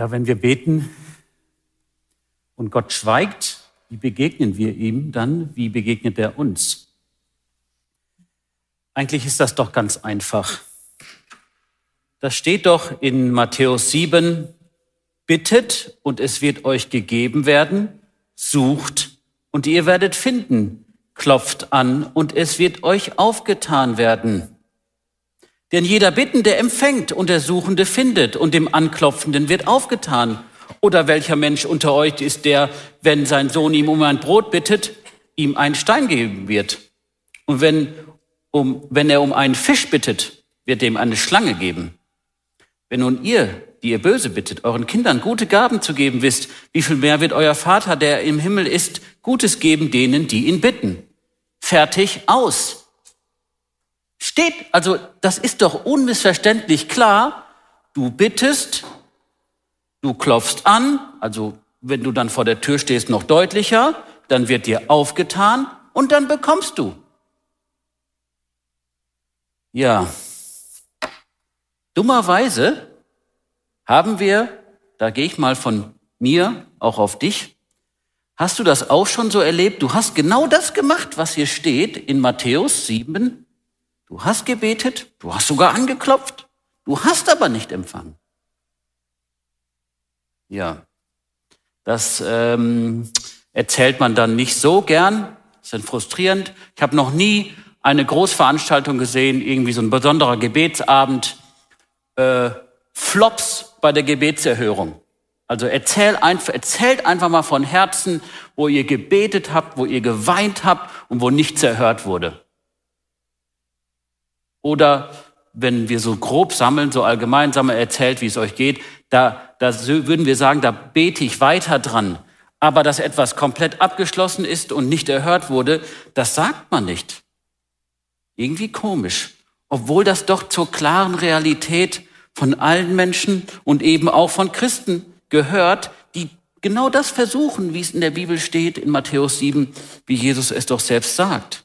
Ja, wenn wir beten und Gott schweigt, wie begegnen wir ihm dann? Wie begegnet er uns? Eigentlich ist das doch ganz einfach. Das steht doch in Matthäus 7, bittet und es wird euch gegeben werden, sucht und ihr werdet finden, klopft an und es wird euch aufgetan werden. Denn jeder Bittende empfängt und der Suchende findet und dem Anklopfenden wird aufgetan. Oder welcher Mensch unter euch ist der, wenn sein Sohn ihm um ein Brot bittet, ihm einen Stein geben wird? Und wenn, um, wenn er um einen Fisch bittet, wird dem eine Schlange geben. Wenn nun ihr, die ihr böse bittet, euren Kindern gute Gaben zu geben wisst, wie viel mehr wird euer Vater, der im Himmel ist, Gutes geben denen, die ihn bitten? Fertig aus. Steht, also das ist doch unmissverständlich klar. Du bittest, du klopfst an, also wenn du dann vor der Tür stehst, noch deutlicher, dann wird dir aufgetan und dann bekommst du. Ja, dummerweise haben wir, da gehe ich mal von mir auch auf dich, hast du das auch schon so erlebt? Du hast genau das gemacht, was hier steht in Matthäus 7, Du hast gebetet, du hast sogar angeklopft, du hast aber nicht empfangen. Ja, das ähm, erzählt man dann nicht so gern, das ist frustrierend. Ich habe noch nie eine Großveranstaltung gesehen, irgendwie so ein besonderer Gebetsabend, äh, Flops bei der Gebetserhörung. Also erzähl einfach, erzählt einfach mal von Herzen, wo ihr gebetet habt, wo ihr geweint habt und wo nichts erhört wurde. Oder wenn wir so grob sammeln, so allgemein sammeln, erzählt, wie es euch geht, da, da würden wir sagen, da bete ich weiter dran. Aber dass etwas komplett abgeschlossen ist und nicht erhört wurde, das sagt man nicht. Irgendwie komisch. Obwohl das doch zur klaren Realität von allen Menschen und eben auch von Christen gehört, die genau das versuchen, wie es in der Bibel steht, in Matthäus 7, wie Jesus es doch selbst sagt.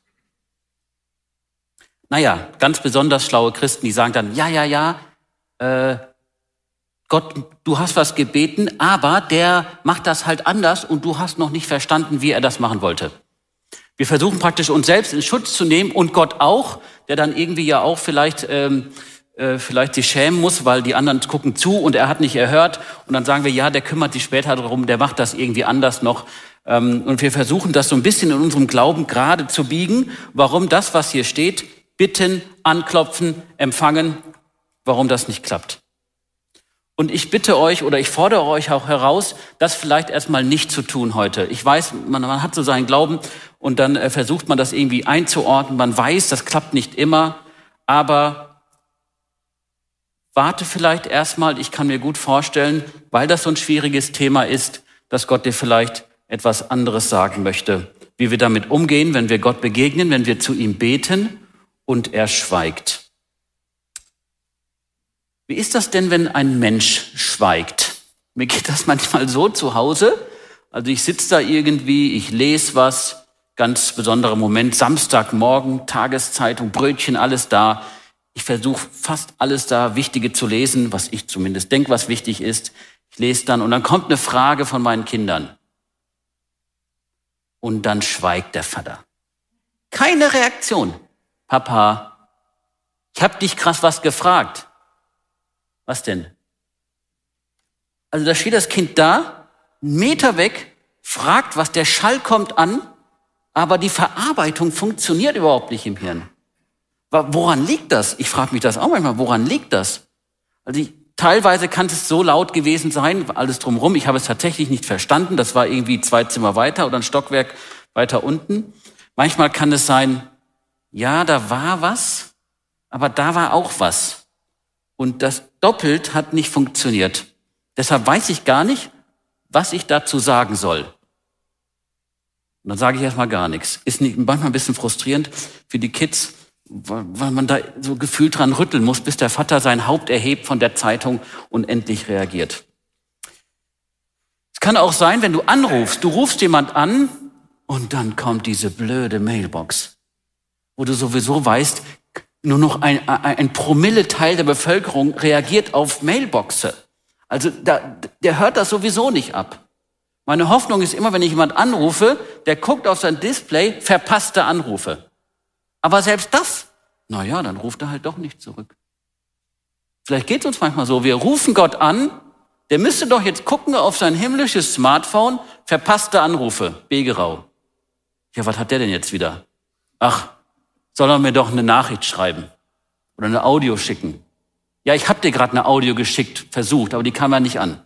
Naja, ganz besonders schlaue Christen, die sagen dann, ja, ja, ja, äh, Gott, du hast was gebeten, aber der macht das halt anders und du hast noch nicht verstanden, wie er das machen wollte. Wir versuchen praktisch uns selbst in Schutz zu nehmen und Gott auch, der dann irgendwie ja auch vielleicht ähm, äh, vielleicht sich schämen muss, weil die anderen gucken zu und er hat nicht erhört und dann sagen wir, ja, der kümmert sich später darum, der macht das irgendwie anders noch. Ähm, und wir versuchen das so ein bisschen in unserem Glauben gerade zu biegen, warum das, was hier steht, bitten, anklopfen, empfangen, warum das nicht klappt. Und ich bitte euch oder ich fordere euch auch heraus, das vielleicht erstmal nicht zu tun heute. Ich weiß, man, man hat so seinen Glauben und dann äh, versucht man das irgendwie einzuordnen. Man weiß, das klappt nicht immer, aber warte vielleicht erstmal. Ich kann mir gut vorstellen, weil das so ein schwieriges Thema ist, dass Gott dir vielleicht etwas anderes sagen möchte. Wie wir damit umgehen, wenn wir Gott begegnen, wenn wir zu ihm beten und er schweigt. Wie ist das denn, wenn ein Mensch schweigt? Mir geht das manchmal so zu Hause. Also ich sitze da irgendwie, ich lese was, ganz besonderer Moment, Samstagmorgen, Tageszeitung, Brötchen, alles da. Ich versuche fast alles da Wichtige zu lesen, was ich zumindest denke, was wichtig ist. Ich lese dann und dann kommt eine Frage von meinen Kindern. Und dann schweigt der Vater. Keine Reaktion. Papa, ich habe dich krass was gefragt. Was denn? Also da steht das Kind da, einen Meter weg, fragt was, der Schall kommt an, aber die Verarbeitung funktioniert überhaupt nicht im Hirn. Woran liegt das? Ich frage mich das auch manchmal, woran liegt das? Also ich, teilweise kann es so laut gewesen sein, alles drumherum. Ich habe es tatsächlich nicht verstanden. Das war irgendwie zwei Zimmer weiter oder ein Stockwerk weiter unten. Manchmal kann es sein, ja, da war was, aber da war auch was. Und das, doppelt hat nicht funktioniert. Deshalb weiß ich gar nicht, was ich dazu sagen soll. Und dann sage ich erstmal gar nichts. Ist nicht, manchmal ein bisschen frustrierend für die Kids, weil man da so gefühlt dran rütteln muss, bis der Vater sein Haupt erhebt von der Zeitung und endlich reagiert. Es kann auch sein, wenn du anrufst, du rufst jemand an und dann kommt diese blöde Mailbox, wo du sowieso weißt, nur noch ein, ein Promille-Teil der Bevölkerung reagiert auf Mailboxe. Also da, der hört das sowieso nicht ab. Meine Hoffnung ist immer, wenn ich jemand anrufe, der guckt auf sein Display, verpasste Anrufe. Aber selbst das, na ja, dann ruft er halt doch nicht zurück. Vielleicht geht es uns manchmal so, wir rufen Gott an, der müsste doch jetzt gucken auf sein himmlisches Smartphone, verpasste Anrufe, Begerau. Ja, was hat der denn jetzt wieder? Ach, soll er mir doch eine Nachricht schreiben oder eine Audio schicken. Ja, ich habe dir gerade eine Audio geschickt, versucht, aber die kam ja nicht an.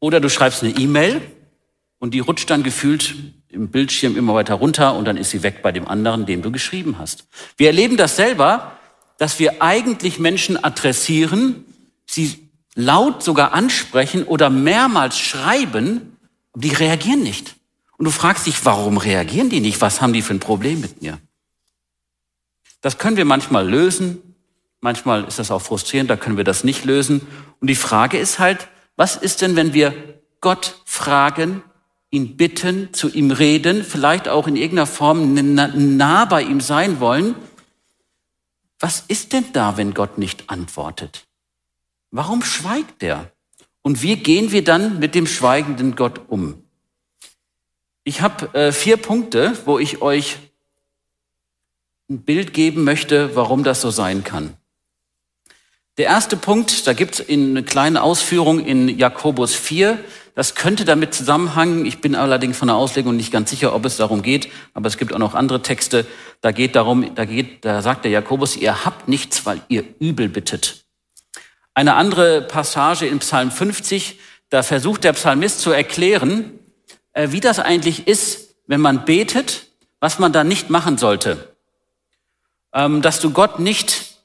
Oder du schreibst eine E-Mail und die rutscht dann gefühlt im Bildschirm immer weiter runter und dann ist sie weg bei dem anderen, dem du geschrieben hast. Wir erleben das selber, dass wir eigentlich Menschen adressieren, sie laut sogar ansprechen oder mehrmals schreiben, die reagieren nicht. Und du fragst dich, warum reagieren die nicht? Was haben die für ein Problem mit mir? Das können wir manchmal lösen. Manchmal ist das auch frustrierend, da können wir das nicht lösen. Und die Frage ist halt, was ist denn, wenn wir Gott fragen, ihn bitten, zu ihm reden, vielleicht auch in irgendeiner Form nah bei ihm sein wollen? Was ist denn da, wenn Gott nicht antwortet? Warum schweigt er? Und wie gehen wir dann mit dem schweigenden Gott um? Ich habe äh, vier Punkte, wo ich euch ein Bild geben möchte, warum das so sein kann. Der erste Punkt, da gibt es eine kleine Ausführung in Jakobus 4. Das könnte damit zusammenhängen. Ich bin allerdings von der Auslegung nicht ganz sicher, ob es darum geht. Aber es gibt auch noch andere Texte. Da geht darum, da geht, da sagt der Jakobus, ihr habt nichts, weil ihr übel bittet. Eine andere Passage in Psalm 50, da versucht der Psalmist zu erklären, wie das eigentlich ist, wenn man betet, was man da nicht machen sollte. Ähm, dass du Gott nicht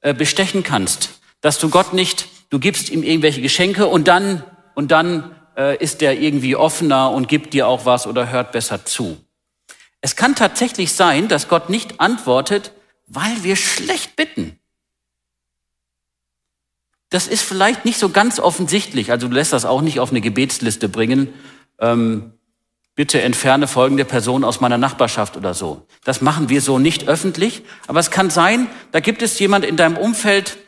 äh, bestechen kannst, dass du Gott nicht, du gibst ihm irgendwelche Geschenke und dann, und dann äh, ist der irgendwie offener und gibt dir auch was oder hört besser zu. Es kann tatsächlich sein, dass Gott nicht antwortet, weil wir schlecht bitten. Das ist vielleicht nicht so ganz offensichtlich. Also du lässt das auch nicht auf eine Gebetsliste bringen ähm, bitte entferne folgende Person aus meiner Nachbarschaft oder so. Das machen wir so nicht öffentlich, aber es kann sein, da gibt es jemand in deinem Umfeld,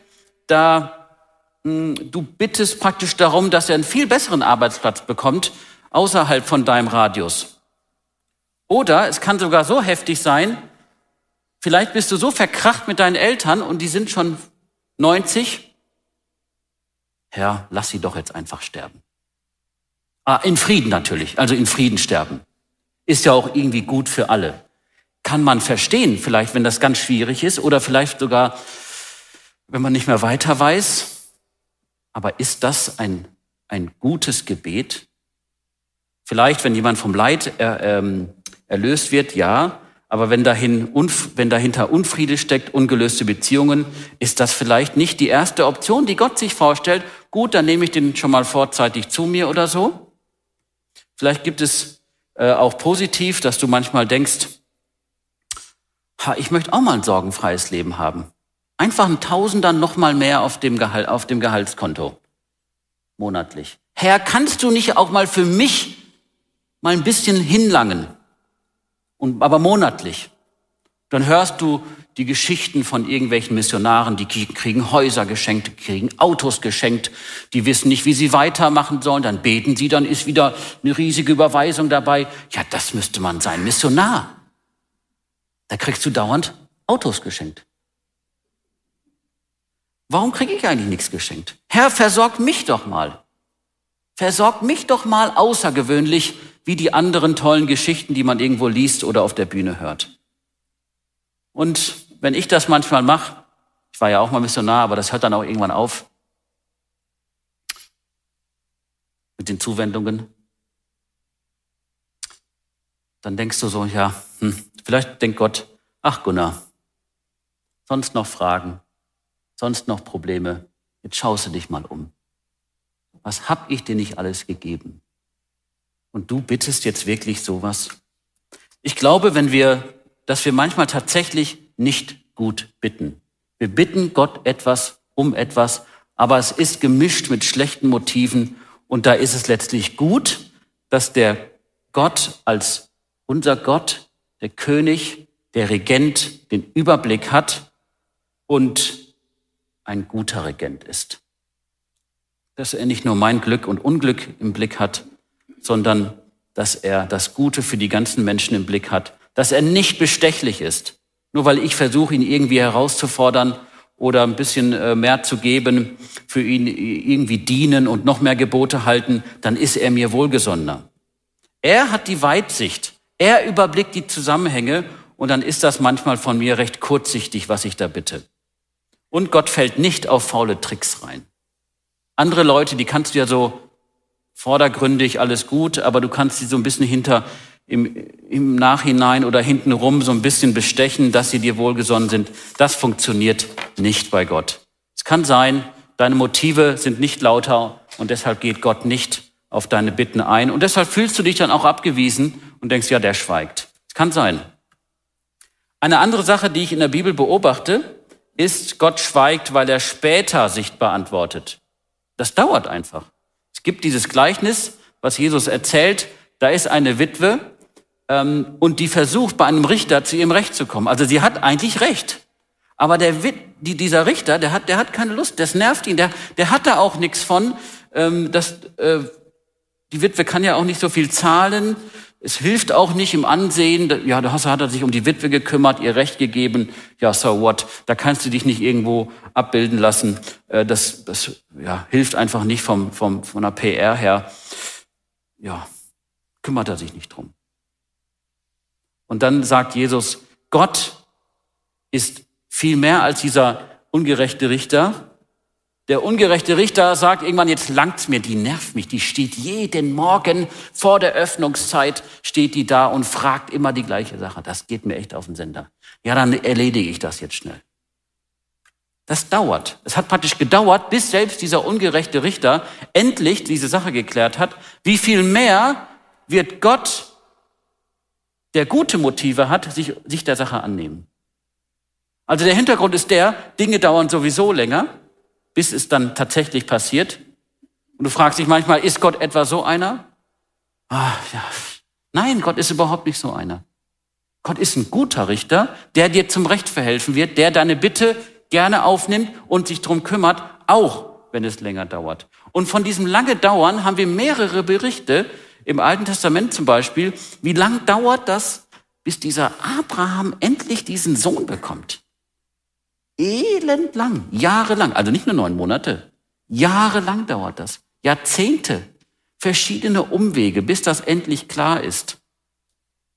da mh, hm, du bittest praktisch darum, dass er einen viel besseren Arbeitsplatz bekommt außerhalb von deinem Radius. Oder es kann sogar so heftig sein, vielleicht bist du so verkracht mit deinen Eltern und die sind schon 90. Herr, lass sie doch jetzt einfach sterben. Ah, in Frieden natürlich, also in Frieden sterben. Ist ja auch irgendwie gut für alle. Kann man verstehen, vielleicht, wenn das ganz schwierig ist oder vielleicht sogar, wenn man nicht mehr weiter weiß. Aber ist das ein, ein gutes Gebet? Vielleicht, wenn jemand vom Leid er, ähm, erlöst wird, ja. Aber wenn, dahin, wenn dahinter Unfriede steckt, ungelöste Beziehungen, ist das vielleicht nicht die erste Option, die Gott sich vorstellt. Gut, dann nehme ich den schon mal vorzeitig zu mir oder so. Vielleicht gibt es äh, auch positiv, dass du manchmal denkst, ha, ich möchte auch mal ein sorgenfreies Leben haben. Einfach ein Tausender noch mal mehr auf dem, Gehalt, auf dem Gehaltskonto. Monatlich. Herr, kannst du nicht auch mal für mich mal ein bisschen hinlangen? Und, aber monatlich. Dann hörst du die Geschichten von irgendwelchen Missionaren, die kriegen Häuser geschenkt, kriegen Autos geschenkt, die wissen nicht, wie sie weitermachen sollen, dann beten sie, dann ist wieder eine riesige Überweisung dabei. Ja, das müsste man sein, Missionar. Da kriegst du dauernd Autos geschenkt. Warum kriege ich eigentlich nichts geschenkt? Herr, versorg mich doch mal. Versorg mich doch mal außergewöhnlich, wie die anderen tollen Geschichten, die man irgendwo liest oder auf der Bühne hört. Und wenn ich das manchmal mache, ich war ja auch mal Missionar, aber das hört dann auch irgendwann auf mit den Zuwendungen, dann denkst du so, ja, hm, vielleicht denkt Gott, ach Gunnar, sonst noch Fragen, sonst noch Probleme. Jetzt schaust du dich mal um. Was hab ich dir nicht alles gegeben? Und du bittest jetzt wirklich sowas? Ich glaube, wenn wir, dass wir manchmal tatsächlich nicht gut bitten. Wir bitten Gott etwas um etwas, aber es ist gemischt mit schlechten Motiven und da ist es letztlich gut, dass der Gott als unser Gott, der König, der Regent den Überblick hat und ein guter Regent ist. Dass er nicht nur mein Glück und Unglück im Blick hat, sondern dass er das Gute für die ganzen Menschen im Blick hat, dass er nicht bestechlich ist, nur weil ich versuche, ihn irgendwie herauszufordern oder ein bisschen äh, mehr zu geben, für ihn irgendwie dienen und noch mehr Gebote halten, dann ist er mir wohlgesonnener. Er hat die Weitsicht, er überblickt die Zusammenhänge und dann ist das manchmal von mir recht kurzsichtig, was ich da bitte. Und Gott fällt nicht auf faule Tricks rein. Andere Leute, die kannst du ja so vordergründig alles gut, aber du kannst sie so ein bisschen hinter im, im Nachhinein oder hintenrum so ein bisschen bestechen, dass sie dir wohlgesonnen sind. Das funktioniert nicht bei Gott. Es kann sein, deine Motive sind nicht lauter und deshalb geht Gott nicht auf deine Bitten ein. Und deshalb fühlst du dich dann auch abgewiesen und denkst, ja, der schweigt. Es kann sein. Eine andere Sache, die ich in der Bibel beobachte, ist, Gott schweigt, weil er später sichtbar antwortet. Das dauert einfach. Es gibt dieses Gleichnis, was Jesus erzählt. Da ist eine Witwe ähm, und die versucht, bei einem Richter zu ihrem Recht zu kommen. Also sie hat eigentlich Recht. Aber der, die, dieser Richter, der hat, der hat keine Lust, das nervt ihn, der, der hat da auch nichts von. Ähm, das, äh, die Witwe kann ja auch nicht so viel zahlen. Es hilft auch nicht im Ansehen. Ja, da hat er sich um die Witwe gekümmert, ihr Recht gegeben. Ja, so what? Da kannst du dich nicht irgendwo abbilden lassen. Äh, das, das ja, hilft einfach nicht vom, vom, von der PR her. Ja, kümmert er sich nicht drum. Und dann sagt Jesus, Gott ist viel mehr als dieser ungerechte Richter. Der ungerechte Richter sagt irgendwann, jetzt langt's mir, die nervt mich, die steht jeden Morgen vor der Öffnungszeit, steht die da und fragt immer die gleiche Sache. Das geht mir echt auf den Sender. Ja, dann erledige ich das jetzt schnell. Das dauert. Es hat praktisch gedauert, bis selbst dieser ungerechte Richter endlich diese Sache geklärt hat. Wie viel mehr wird Gott, der gute Motive hat, sich, sich der Sache annehmen? Also der Hintergrund ist der, Dinge dauern sowieso länger bis es dann tatsächlich passiert. Und du fragst dich manchmal, ist Gott etwa so einer? Ah, ja. Nein, Gott ist überhaupt nicht so einer. Gott ist ein guter Richter, der dir zum Recht verhelfen wird, der deine Bitte gerne aufnimmt und sich drum kümmert, auch wenn es länger dauert. Und von diesem lange Dauern haben wir mehrere Berichte im Alten Testament zum Beispiel. Wie lang dauert das, bis dieser Abraham endlich diesen Sohn bekommt? Elendlang, jahrelang, also nicht nur neun Monate, jahrelang dauert das, Jahrzehnte, verschiedene Umwege, bis das endlich klar ist.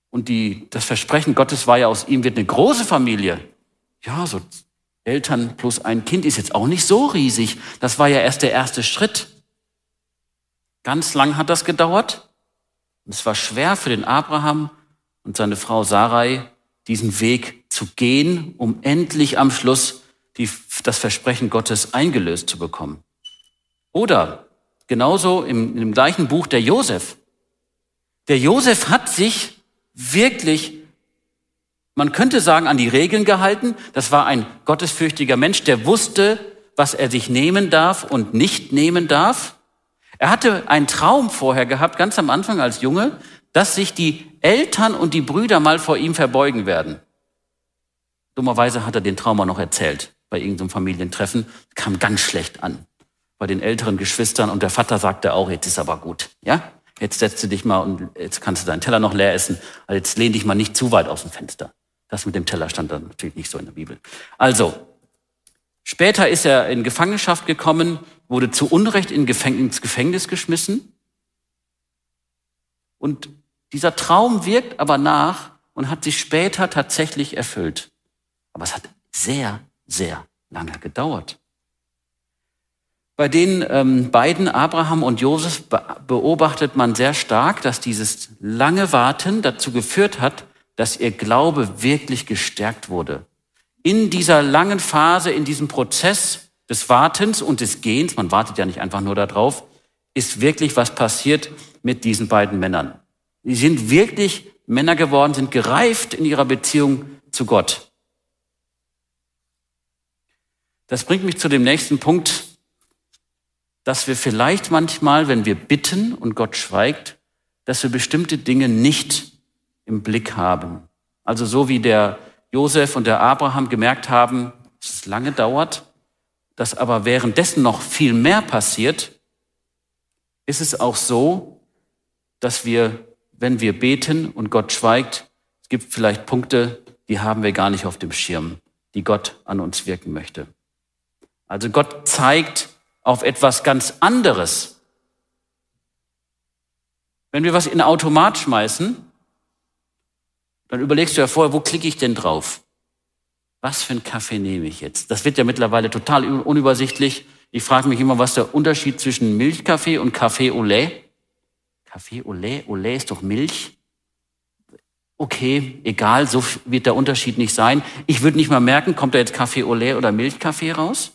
Und die, das Versprechen Gottes war ja, aus ihm wird eine große Familie. Ja, so Eltern plus ein Kind ist jetzt auch nicht so riesig. Das war ja erst der erste Schritt. Ganz lang hat das gedauert. Es war schwer für den Abraham und seine Frau Sarai, diesen Weg zu gehen, um endlich am Schluss die, das Versprechen Gottes eingelöst zu bekommen. Oder genauso im, im gleichen Buch der Josef. Der Josef hat sich wirklich, man könnte sagen, an die Regeln gehalten. Das war ein gottesfürchtiger Mensch, der wusste, was er sich nehmen darf und nicht nehmen darf. Er hatte einen Traum vorher gehabt, ganz am Anfang als Junge, dass sich die Eltern und die Brüder mal vor ihm verbeugen werden. Dummerweise hat er den Trauma noch erzählt bei irgendeinem Familientreffen. Kam ganz schlecht an bei den älteren Geschwistern und der Vater sagte auch, jetzt ist aber gut, ja? Jetzt setzt du dich mal und jetzt kannst du deinen Teller noch leer essen. Also jetzt lehn dich mal nicht zu weit aus dem Fenster. Das mit dem Teller stand dann natürlich nicht so in der Bibel. Also, später ist er in Gefangenschaft gekommen, wurde zu Unrecht in ins Gefängnis geschmissen und dieser Traum wirkt aber nach und hat sich später tatsächlich erfüllt. Aber es hat sehr, sehr lange gedauert. Bei den ähm, beiden, Abraham und Josef, beobachtet man sehr stark, dass dieses lange Warten dazu geführt hat, dass ihr Glaube wirklich gestärkt wurde. in dieser langen Phase, in diesem Prozess des Wartens und des Gehens, man wartet ja nicht einfach nur darauf, ist wirklich was passiert mit diesen beiden Männern. Sie sind wirklich Männer geworden, sind gereift in ihrer Beziehung zu Gott. Das bringt mich zu dem nächsten Punkt, dass wir vielleicht manchmal, wenn wir bitten und Gott schweigt, dass wir bestimmte Dinge nicht im Blick haben. Also so wie der Josef und der Abraham gemerkt haben, dass es lange dauert, dass aber währenddessen noch viel mehr passiert, ist es auch so, dass wir, wenn wir beten und Gott schweigt, es gibt vielleicht Punkte, die haben wir gar nicht auf dem Schirm, die Gott an uns wirken möchte. Also Gott zeigt auf etwas ganz anderes. Wenn wir was in den Automat schmeißen, dann überlegst du ja vorher, wo klicke ich denn drauf? Was für einen Kaffee nehme ich jetzt? Das wird ja mittlerweile total unübersichtlich. Ich frage mich immer, was der Unterschied zwischen Milchkaffee und Kaffee au lait? Kaffee au lait? Au lait ist doch Milch. Okay, egal, so wird der Unterschied nicht sein. Ich würde nicht mal merken, kommt da jetzt Kaffee au lait oder Milchkaffee raus?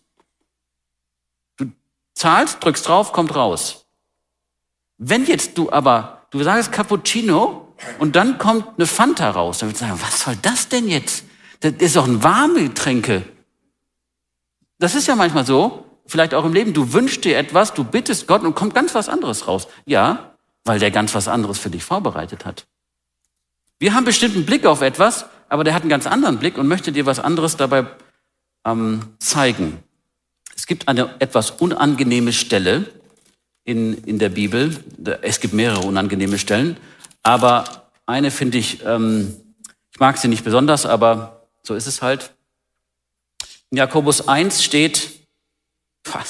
zahlst, drückst drauf, kommt raus. Wenn jetzt du aber, du sagst Cappuccino und dann kommt eine Fanta raus, dann würdest du sagen, was soll das denn jetzt? Das ist doch ein warme Getränke. Das ist ja manchmal so, vielleicht auch im Leben, du wünschst dir etwas, du bittest Gott und kommt ganz was anderes raus. Ja, weil der ganz was anderes für dich vorbereitet hat. Wir haben bestimmten Blick auf etwas, aber der hat einen ganz anderen Blick und möchte dir was anderes dabei ähm, zeigen. Es gibt eine etwas unangenehme Stelle in, in der Bibel. Es gibt mehrere unangenehme Stellen, aber eine finde ich, ähm, ich mag sie nicht besonders, aber so ist es halt. In Jakobus 1 steht,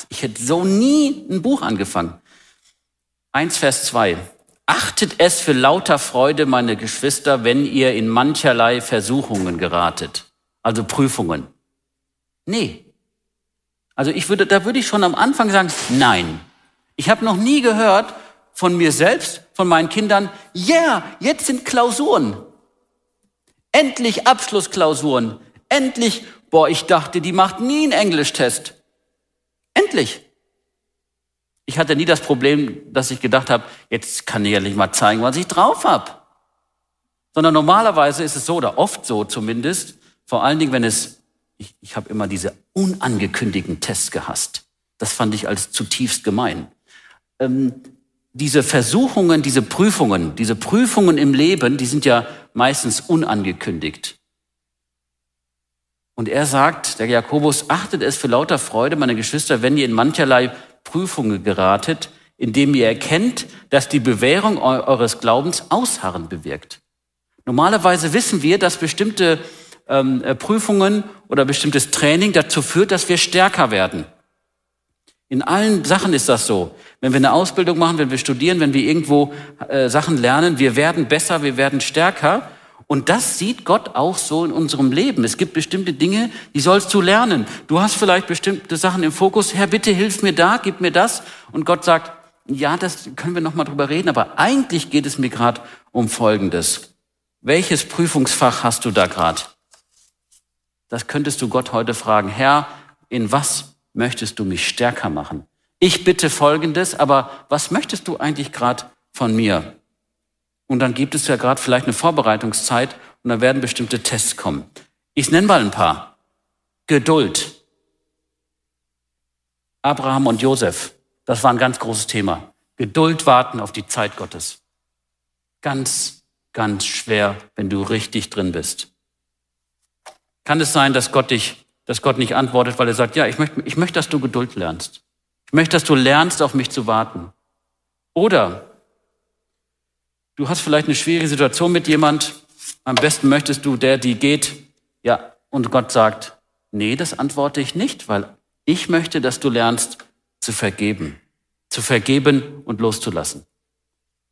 ich hätte so nie ein Buch angefangen. 1 Vers 2. Achtet es für lauter Freude, meine Geschwister, wenn ihr in mancherlei Versuchungen geratet, also Prüfungen. Nee, also ich würde, da würde ich schon am Anfang sagen, nein. Ich habe noch nie gehört von mir selbst, von meinen Kindern, ja, yeah, jetzt sind Klausuren. Endlich Abschlussklausuren. Endlich, boah, ich dachte, die macht nie einen Englisch-Test. Endlich. Ich hatte nie das Problem, dass ich gedacht habe, jetzt kann ich ehrlich mal zeigen, was ich drauf habe. Sondern normalerweise ist es so, oder oft so zumindest, vor allen Dingen, wenn es ich, ich habe immer diese unangekündigten Tests gehasst. Das fand ich als zutiefst gemein. Ähm, diese Versuchungen, diese Prüfungen, diese Prüfungen im Leben, die sind ja meistens unangekündigt. Und er sagt, der Jakobus, achtet es für lauter Freude, meine Geschwister, wenn ihr in mancherlei Prüfungen geratet, indem ihr erkennt, dass die Bewährung eures Glaubens Ausharren bewirkt. Normalerweise wissen wir, dass bestimmte ähm, äh, Prüfungen oder bestimmtes Training dazu führt, dass wir stärker werden. In allen Sachen ist das so. Wenn wir eine Ausbildung machen, wenn wir studieren, wenn wir irgendwo äh, Sachen lernen, wir werden besser, wir werden stärker. Und das sieht Gott auch so in unserem Leben. Es gibt bestimmte Dinge, die sollst du lernen. Du hast vielleicht bestimmte Sachen im Fokus. Herr, bitte hilf mir da, gib mir das. Und Gott sagt, ja, das können wir noch mal drüber reden. Aber eigentlich geht es mir gerade um Folgendes. Welches Prüfungsfach hast du da gerade? Das könntest du Gott heute fragen. Herr, in was möchtest du mich stärker machen? Ich bitte Folgendes, aber was möchtest du eigentlich gerade von mir? Und dann gibt es ja gerade vielleicht eine Vorbereitungszeit und dann werden bestimmte Tests kommen. Ich nenne mal ein paar. Geduld. Abraham und Josef, das war ein ganz großes Thema. Geduld warten auf die Zeit Gottes. Ganz, ganz schwer, wenn du richtig drin bist. Kann es sein, dass Gott dich, dass Gott nicht antwortet, weil er sagt, ja, ich möchte, ich möchte, dass du Geduld lernst. Ich möchte, dass du lernst, auf mich zu warten. Oder du hast vielleicht eine schwierige Situation mit jemand. Am besten möchtest du, der, die geht. Ja, und Gott sagt, nee, das antworte ich nicht, weil ich möchte, dass du lernst zu vergeben. Zu vergeben und loszulassen.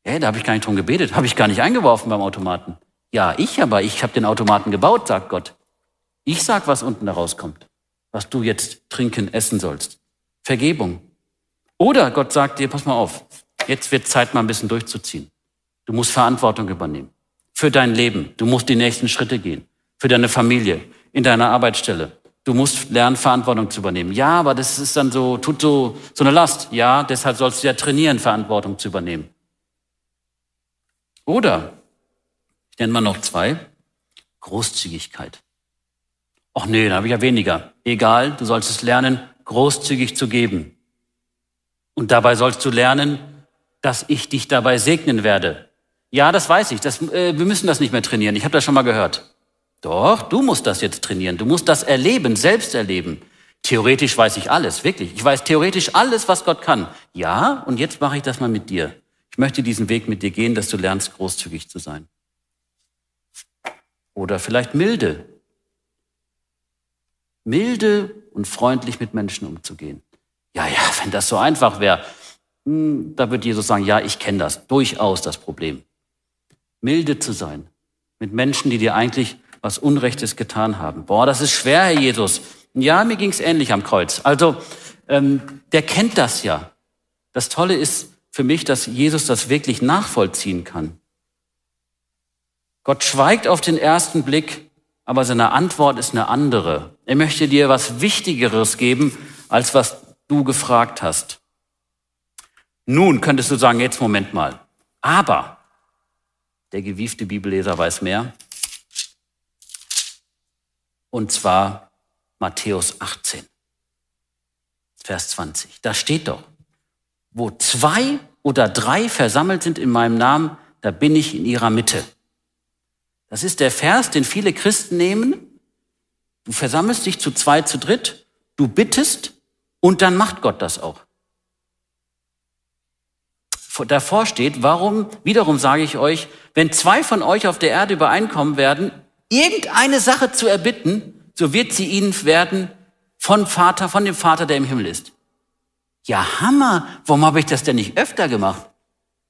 Hey, da habe ich gar nicht drum gebetet, habe ich gar nicht eingeworfen beim Automaten. Ja, ich aber, ich habe den Automaten gebaut, sagt Gott. Ich sag, was unten da rauskommt, was du jetzt trinken, essen sollst. Vergebung. Oder Gott sagt dir, pass mal auf, jetzt wird Zeit mal ein bisschen durchzuziehen. Du musst Verantwortung übernehmen. Für dein Leben. Du musst die nächsten Schritte gehen. Für deine Familie. in deiner Arbeitsstelle. Du musst lernen, Verantwortung zu übernehmen. Ja, aber das ist dann so, tut so, so eine Last. Ja, deshalb sollst du ja trainieren, Verantwortung zu übernehmen. Oder, ich nenne mal noch zwei, Großzügigkeit. Ach nee, da habe ich ja weniger. Egal, du sollst es lernen, großzügig zu geben. Und dabei sollst du lernen, dass ich dich dabei segnen werde. Ja, das weiß ich. Das, äh, wir müssen das nicht mehr trainieren. Ich habe das schon mal gehört. Doch, du musst das jetzt trainieren. Du musst das erleben, selbst erleben. Theoretisch weiß ich alles, wirklich. Ich weiß theoretisch alles, was Gott kann. Ja, und jetzt mache ich das mal mit dir. Ich möchte diesen Weg mit dir gehen, dass du lernst, großzügig zu sein. Oder vielleicht milde. Milde und freundlich mit Menschen umzugehen. Ja, ja, wenn das so einfach wäre, hm, da wird Jesus sagen, ja, ich kenne das, durchaus das Problem. Milde zu sein mit Menschen, die dir eigentlich was Unrechtes getan haben. Boah, das ist schwer, Herr Jesus. Ja, mir ging's ähnlich am Kreuz. Also, ähm, der kennt das ja. Das Tolle ist für mich, dass Jesus das wirklich nachvollziehen kann. Gott schweigt auf den ersten Blick, aber seine Antwort ist eine andere. Er möchte dir was Wichtigeres geben, als was du gefragt hast. Nun könntest du sagen, jetzt Moment mal. Aber der gewiefte Bibelleser weiß mehr. Und zwar Matthäus 18, Vers 20. Da steht doch, wo zwei oder drei versammelt sind in meinem Namen, da bin ich in ihrer Mitte. Das ist der Vers, den viele Christen nehmen. Du versammelst dich zu zwei, zu dritt, du bittest und dann macht Gott das auch. Davor steht, warum, wiederum sage ich euch, wenn zwei von euch auf der Erde übereinkommen werden, irgendeine Sache zu erbitten, so wird sie ihnen werden von Vater, von dem Vater, der im Himmel ist. Ja, Hammer. Warum habe ich das denn nicht öfter gemacht?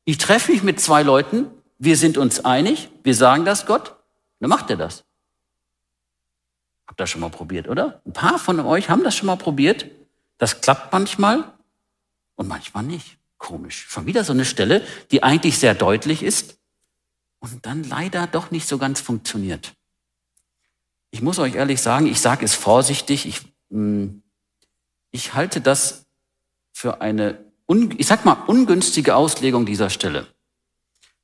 Ich treffe mich mit zwei Leuten, wir sind uns einig, wir sagen das Gott, dann macht er das. Habt das schon mal probiert, oder? Ein paar von euch haben das schon mal probiert. Das klappt manchmal und manchmal nicht. Komisch. Schon wieder so eine Stelle, die eigentlich sehr deutlich ist und dann leider doch nicht so ganz funktioniert. Ich muss euch ehrlich sagen, ich sage es vorsichtig, ich, hm, ich halte das für eine, ich sag mal, ungünstige Auslegung dieser Stelle.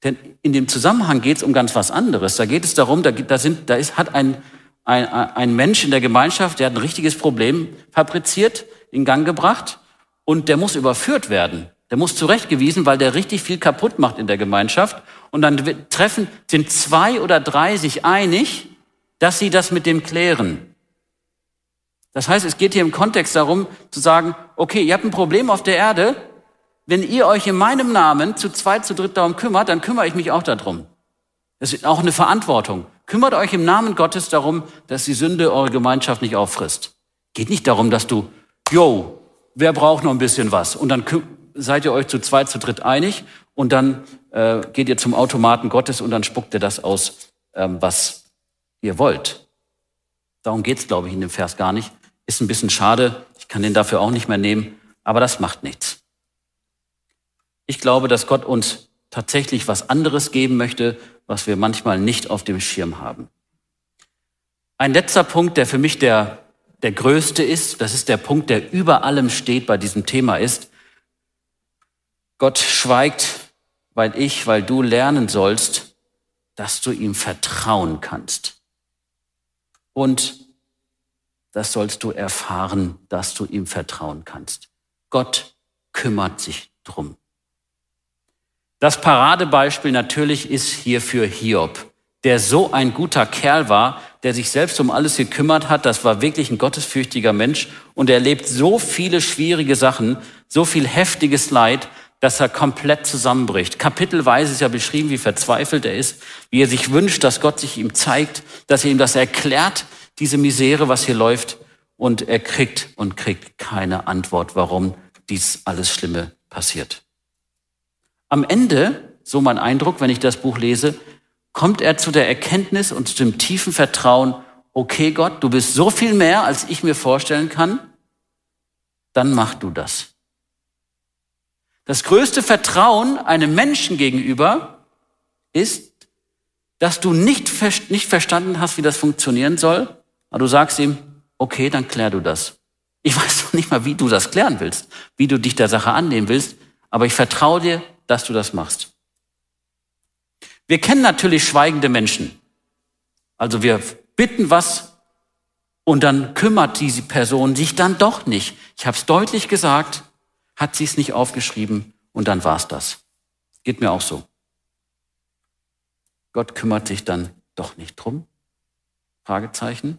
Denn in dem Zusammenhang geht es um ganz was anderes. Da geht es darum, da, da, sind, da ist, hat ein, ein, ein Mensch in der Gemeinschaft, der hat ein richtiges Problem fabriziert, in Gang gebracht und der muss überführt werden. Der muss zurechtgewiesen, weil der richtig viel kaputt macht in der Gemeinschaft. Und dann treffen, sind zwei oder drei sich einig, dass sie das mit dem klären. Das heißt, es geht hier im Kontext darum zu sagen, okay, ihr habt ein Problem auf der Erde, wenn ihr euch in meinem Namen zu zweit, zu dritt darum kümmert, dann kümmere ich mich auch darum. Das ist auch eine Verantwortung. Kümmert euch im Namen Gottes darum, dass die Sünde eure Gemeinschaft nicht auffrisst. Geht nicht darum, dass du, yo, wer braucht noch ein bisschen was? Und dann seid ihr euch zu zweit, zu dritt einig und dann äh, geht ihr zum Automaten Gottes und dann spuckt ihr das aus, ähm, was ihr wollt. Darum geht's, glaube ich, in dem Vers gar nicht. Ist ein bisschen schade. Ich kann den dafür auch nicht mehr nehmen, aber das macht nichts. Ich glaube, dass Gott uns tatsächlich was anderes geben möchte, was wir manchmal nicht auf dem Schirm haben. Ein letzter Punkt, der für mich der, der größte ist, das ist der Punkt, der über allem steht bei diesem Thema ist, Gott schweigt, weil ich, weil du lernen sollst, dass du ihm vertrauen kannst. Und das sollst du erfahren, dass du ihm vertrauen kannst. Gott kümmert sich drum. Das Paradebeispiel natürlich ist hierfür Hiob, der so ein guter Kerl war, der sich selbst um alles gekümmert hat. Das war wirklich ein gottesfürchtiger Mensch und er lebt so viele schwierige Sachen, so viel heftiges Leid, dass er komplett zusammenbricht. Kapitelweise ist ja beschrieben, wie verzweifelt er ist, wie er sich wünscht, dass Gott sich ihm zeigt, dass er ihm das erklärt, diese Misere, was hier läuft. Und er kriegt und kriegt keine Antwort, warum dies alles Schlimme passiert. Am Ende, so mein Eindruck, wenn ich das Buch lese, kommt er zu der Erkenntnis und zu dem tiefen Vertrauen, okay Gott, du bist so viel mehr, als ich mir vorstellen kann, dann mach du das. Das größte Vertrauen einem Menschen gegenüber ist, dass du nicht, nicht verstanden hast, wie das funktionieren soll, Aber du sagst ihm, okay, dann klär du das. Ich weiß noch nicht mal, wie du das klären willst, wie du dich der Sache annehmen willst, aber ich vertraue dir, dass du das machst. Wir kennen natürlich schweigende Menschen. Also wir bitten was und dann kümmert diese Person sich dann doch nicht. Ich habe es deutlich gesagt, hat sie es nicht aufgeschrieben und dann war es das. Geht mir auch so. Gott kümmert sich dann doch nicht drum? Fragezeichen.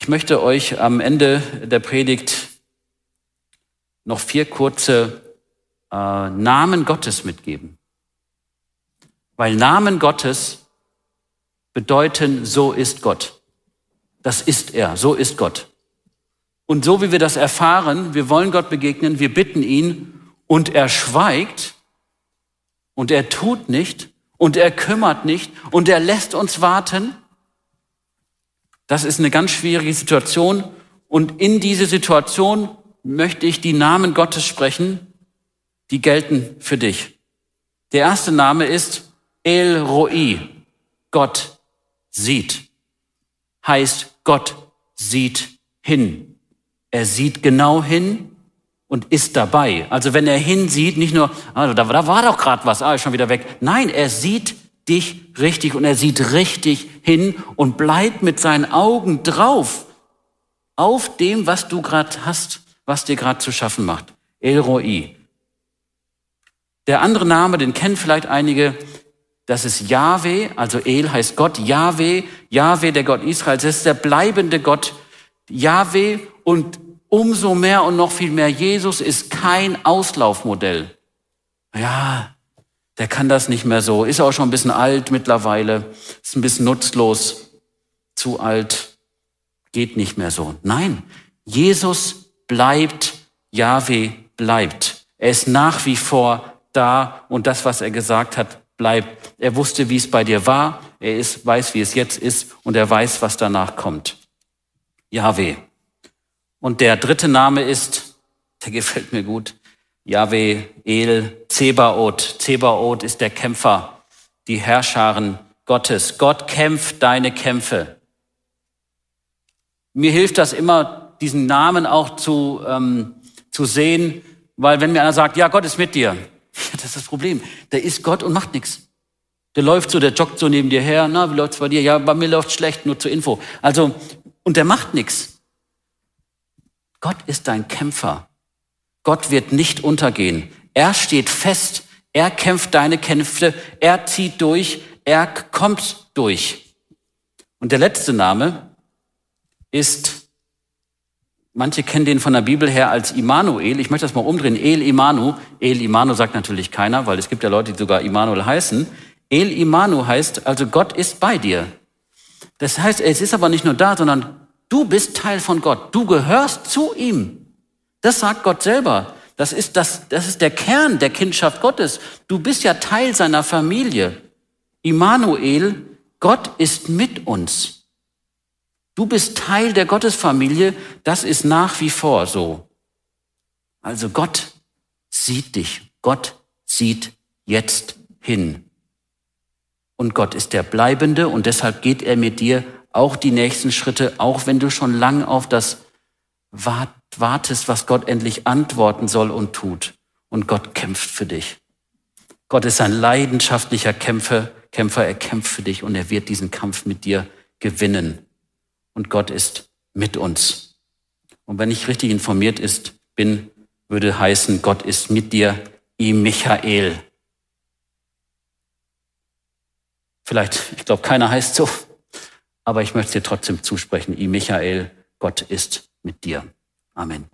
Ich möchte euch am Ende der Predigt noch vier kurze äh, Namen Gottes mitgeben. Weil Namen Gottes bedeuten, so ist Gott. Das ist er, so ist Gott. Und so wie wir das erfahren, wir wollen Gott begegnen, wir bitten ihn und er schweigt und er tut nicht und er kümmert nicht und er lässt uns warten. Das ist eine ganz schwierige Situation und in diese Situation möchte ich die Namen Gottes sprechen, die gelten für dich. Der erste Name ist El Roi, Gott sieht. Heißt, Gott sieht hin. Er sieht genau hin und ist dabei. Also wenn er hinsieht, nicht nur, also da, da war doch gerade was, ah, ist schon wieder weg. Nein, er sieht dich richtig und er sieht richtig hin und bleibt mit seinen Augen drauf auf dem, was du gerade hast, was dir gerade zu schaffen macht. El Roi. Der andere Name, den kennen vielleicht einige, das ist Yahweh, also El heißt Gott, Yahweh, Yahweh, der Gott Israels, das ist der bleibende Gott, Yahweh und umso mehr und noch viel mehr, Jesus ist kein Auslaufmodell. Ja, der kann das nicht mehr so, ist auch schon ein bisschen alt mittlerweile, ist ein bisschen nutzlos, zu alt, geht nicht mehr so. Nein, Jesus bleibt, Yahweh bleibt. Er ist nach wie vor da und das, was er gesagt hat, bleibt. Er wusste, wie es bei dir war, er ist, weiß, wie es jetzt ist und er weiß, was danach kommt. Yahweh. Und der dritte Name ist, der gefällt mir gut, Yahweh El Zebaoth. Zebaoth ist der Kämpfer, die Herrscharen Gottes. Gott kämpft deine Kämpfe. Mir hilft das immer, diesen Namen auch zu, ähm, zu sehen, weil wenn mir einer sagt, ja, Gott ist mit dir, das ist das Problem. Der ist Gott und macht nichts. Der läuft so, der joggt so neben dir her. Na, wie läuft's bei dir? Ja, bei mir läuft schlecht, nur zur Info. Also, und der macht nichts. Gott ist dein Kämpfer. Gott wird nicht untergehen. Er steht fest. Er kämpft deine Kämpfe. Er zieht durch. Er kommt durch. Und der letzte Name ist Manche kennen den von der Bibel her als Immanuel. Ich möchte das mal umdrehen. El Imanu. El Imanu sagt natürlich keiner, weil es gibt ja Leute, die sogar Immanuel heißen. El Imanu heißt, also Gott ist bei dir. Das heißt, es ist aber nicht nur da, sondern du bist Teil von Gott. Du gehörst zu ihm. Das sagt Gott selber. Das ist, das, das ist der Kern der Kindschaft Gottes. Du bist ja Teil seiner Familie. Immanuel, Gott ist mit uns. Du bist Teil der Gottesfamilie, das ist nach wie vor so. Also Gott sieht dich, Gott sieht jetzt hin. Und Gott ist der Bleibende und deshalb geht er mit dir auch die nächsten Schritte, auch wenn du schon lang auf das wartest, was Gott endlich antworten soll und tut. Und Gott kämpft für dich. Gott ist ein leidenschaftlicher Kämpfer, Kämpfer, er kämpft für dich und er wird diesen Kampf mit dir gewinnen und Gott ist mit uns. Und wenn ich richtig informiert ist, bin, würde heißen, Gott ist mit dir, i Michael. Vielleicht, ich glaube, keiner heißt so, aber ich möchte dir trotzdem zusprechen, i Michael, Gott ist mit dir. Amen.